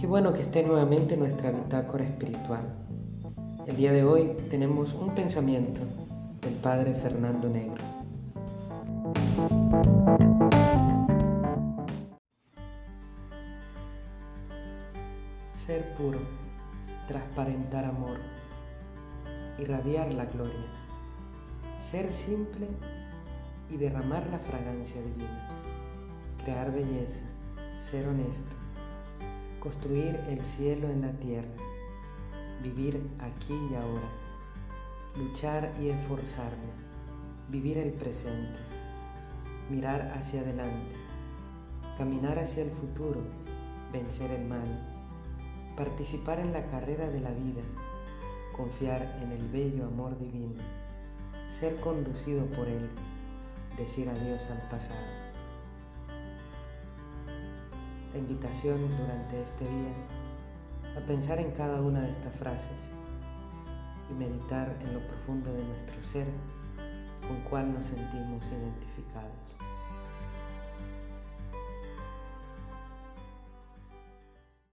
Qué bueno que esté nuevamente nuestra bitácora espiritual. El día de hoy tenemos un pensamiento del Padre Fernando Negro. Ser puro, transparentar amor, irradiar la gloria, ser simple y derramar la fragancia divina, crear belleza, ser honesto, construir el cielo en la tierra, vivir aquí y ahora, luchar y esforzarme, vivir el presente, mirar hacia adelante, caminar hacia el futuro, vencer el mal, participar en la carrera de la vida, confiar en el bello amor divino, ser conducido por él, decir adiós al pasado la invitación durante este día a pensar en cada una de estas frases y meditar en lo profundo de nuestro ser con cual nos sentimos identificados.